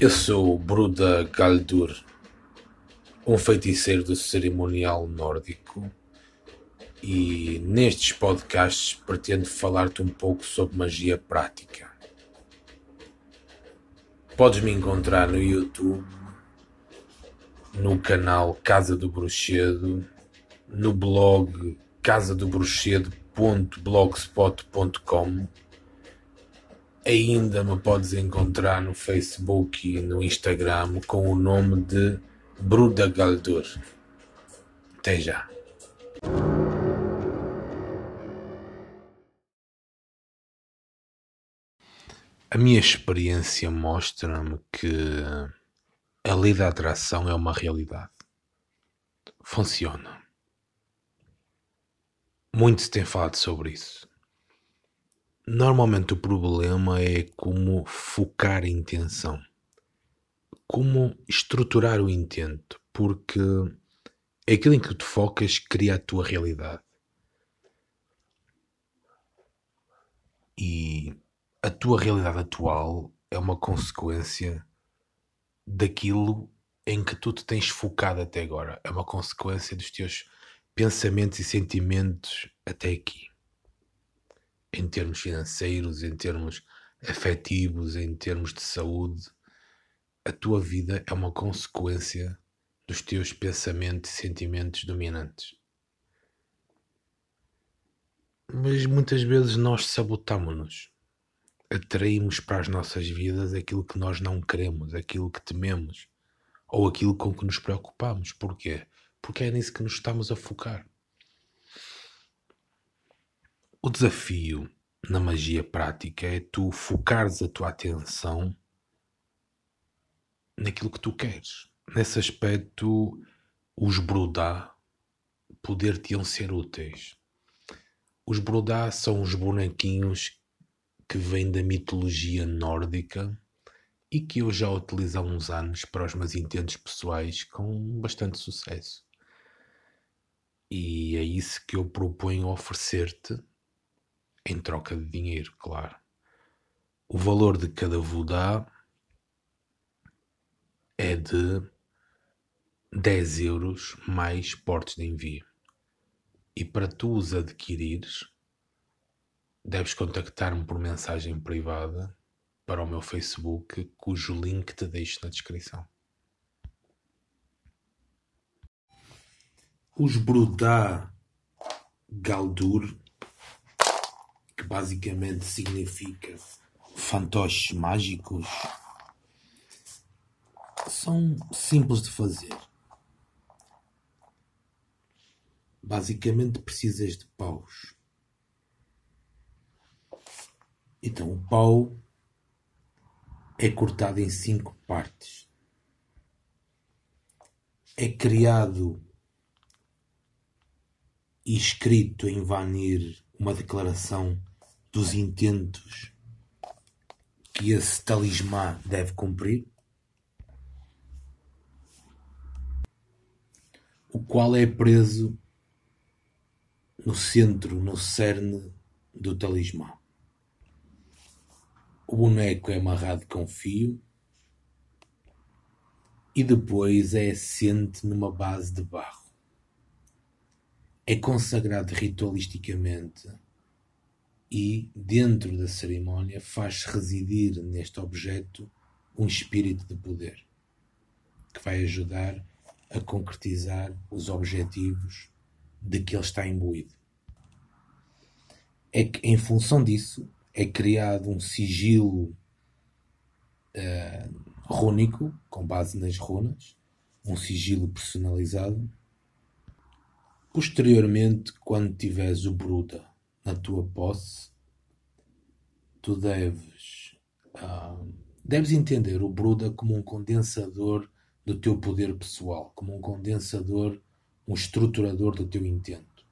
Eu sou Bruda Galdur, um feiticeiro do cerimonial nórdico, e nestes podcasts pretendo falar-te um pouco sobre magia prática. Podes me encontrar no YouTube, no canal Casa do Bruxedo, no blog casadobruxedo.blogspot.com Ainda me podes encontrar no Facebook e no Instagram com o nome de Bruda Galdur. Até já. A minha experiência mostra-me que a lei da atração é uma realidade. Funciona. Muito se tem falado sobre isso. Normalmente o problema é como focar a intenção, como estruturar o intento, porque aquilo em que tu focas cria a tua realidade. E a tua realidade atual é uma consequência daquilo em que tu te tens focado até agora. É uma consequência dos teus pensamentos e sentimentos até aqui em termos financeiros, em termos afetivos, em termos de saúde, a tua vida é uma consequência dos teus pensamentos e sentimentos dominantes. Mas muitas vezes nós sabotamos-nos. Atraímos para as nossas vidas aquilo que nós não queremos, aquilo que tememos, ou aquilo com que nos preocupamos. Porquê? Porque é nisso que nos estamos a focar. O desafio na magia prática é tu focares a tua atenção naquilo que tu queres. Nesse aspecto, os Brudá poder-te-iam ser úteis. Os Brudá são os bonequinhos que vêm da mitologia nórdica e que eu já utilizo há uns anos para os meus intentos pessoais com bastante sucesso. E é isso que eu proponho oferecer-te em troca de dinheiro, claro. O valor de cada Vodá é de 10 euros mais portes de envio. E para tu os adquirires, deves contactar-me por mensagem privada para o meu Facebook, cujo link te deixo na descrição. Os Brudá Galdur basicamente significa fantoches mágicos, são simples de fazer. Basicamente precisas de paus. Então o pau é cortado em cinco partes. É criado e escrito em Vanir uma declaração dos intentos que esse talismã deve cumprir, o qual é preso no centro, no cerne do talismã. O boneco é amarrado com fio e depois é assente numa base de barro. É consagrado ritualisticamente e, dentro da cerimónia, faz residir neste objeto um espírito de poder que vai ajudar a concretizar os objetivos de que ele está imbuído. É que, em função disso, é criado um sigilo uh, rúnico, com base nas runas, um sigilo personalizado. Posteriormente, quando tiveres o Bruda na tua posse, tu deves, uh, deves entender o Bruda como um condensador do teu poder pessoal, como um condensador, um estruturador do teu intento.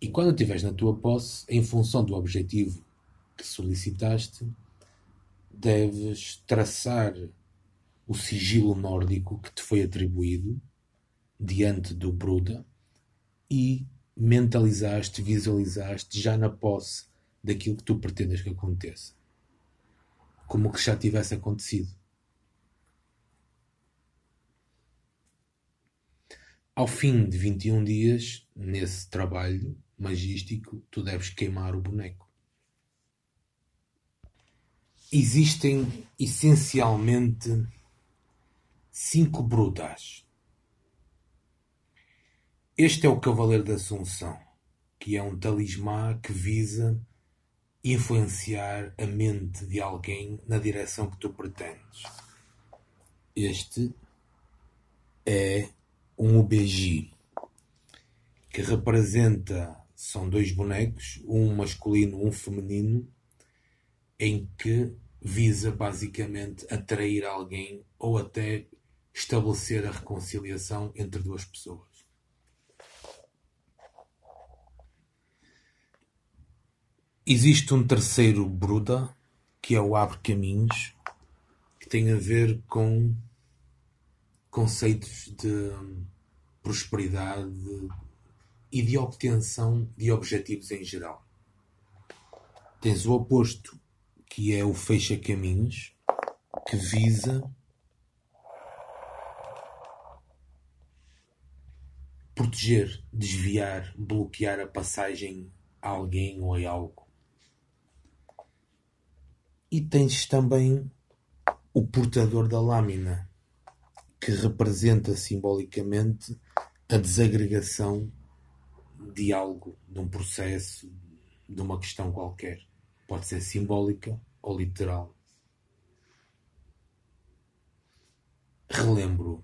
E quando estiveres na tua posse, em função do objetivo que solicitaste, deves traçar o sigilo nórdico que te foi atribuído diante do Bruda e mentalizaste, visualizaste já na posse daquilo que tu pretendes que aconteça. Como que já tivesse acontecido. Ao fim de 21 dias, nesse trabalho magístico, tu deves queimar o boneco. Existem essencialmente cinco brutas este é o Cavaleiro da Assunção, que é um talismã que visa influenciar a mente de alguém na direção que tu pretendes. Este é um UBG que representa são dois bonecos, um masculino, um feminino, em que visa basicamente atrair alguém ou até estabelecer a reconciliação entre duas pessoas. Existe um terceiro Bruda, que é o Abre Caminhos, que tem a ver com conceitos de prosperidade e de obtenção de objetivos em geral. Tens o oposto, que é o Fecha Caminhos, que visa proteger, desviar, bloquear a passagem a alguém ou a algo. E tens também o portador da lâmina, que representa simbolicamente a desagregação de algo, de um processo, de uma questão qualquer. Pode ser simbólica ou literal. Relembro,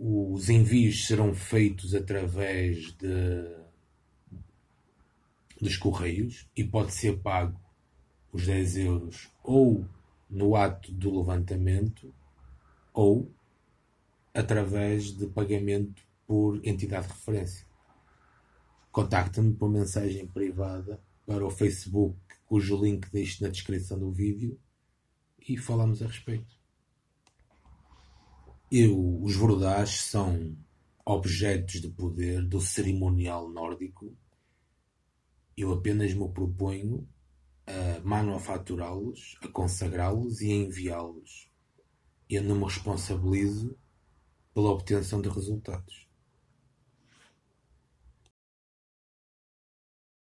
os envios serão feitos através de, dos correios e pode ser pago os 10 euros ou no ato do levantamento ou através de pagamento por entidade de referência. Contacta-me por mensagem privada para o Facebook, cujo link deixo na descrição do vídeo, e falamos a respeito. Eu, os Verdás são objetos de poder do cerimonial nórdico. Eu apenas me proponho manufaturá-los, a consagrá-los e a enviá-los. Eu não me responsabilizo pela obtenção de resultados.